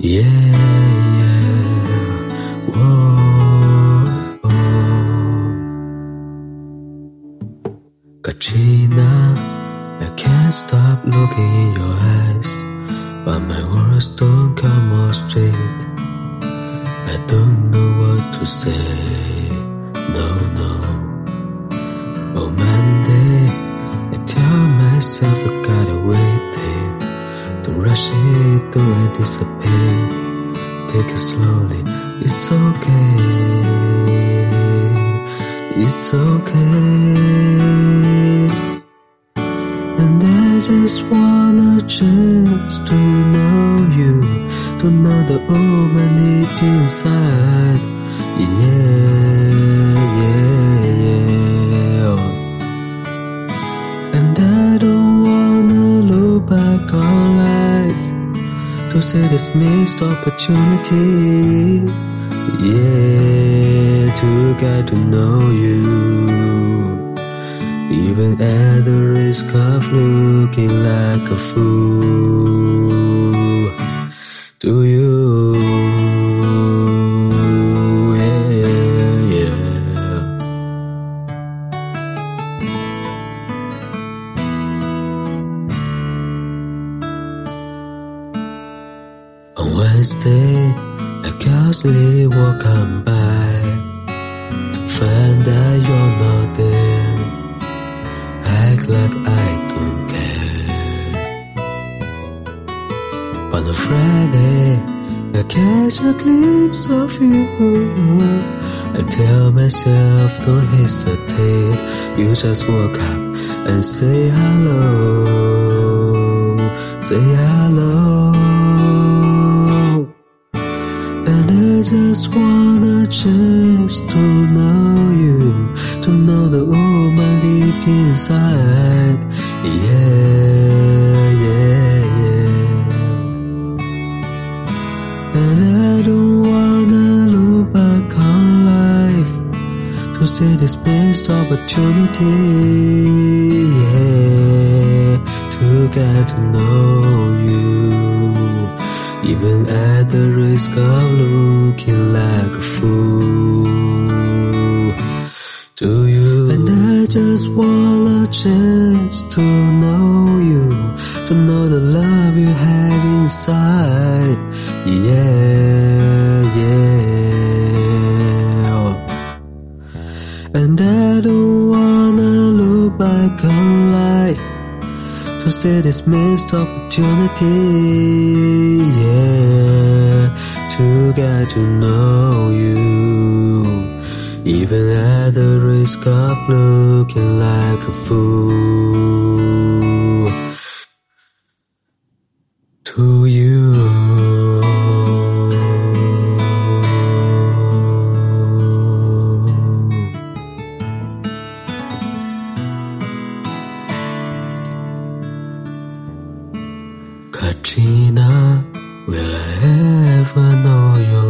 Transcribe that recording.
Yeah, yeah, whoa, Katrina, I can't stop looking in your eyes, but my words don't come out straight. I don't know what to say, no, no. Oh, Monday, I tell myself I gotta wait. Rush it, don't anticipate. Take it slowly, it's okay. It's okay. And I just want a chance to know you, to know the woman inside. Yeah, yeah, yeah. And I don't wanna look back on to see this missed opportunity. Yeah, to get to know you. Even at the risk of looking like a fool. Wednesday, a casually walk on by to find that you're not there. Act like I don't care. But on Friday, I catch a glimpse of you. I tell myself, don't hesitate. You just walk up and say hello. Say hello. Just want a chance to know you, to know the woman deep inside. Yeah, yeah, yeah. And I don't wanna look back on life to see this missed opportunity. Yeah, to get to know you. Even at the risk of looking like a fool. to you? And I just want a chance to know you, to know the love you have inside. Yeah, yeah. And I don't wanna look back on to see this missed opportunity. Yeah, to get to know you, even at the risk of looking like a fool. To you. Katrina, will I ever know heart?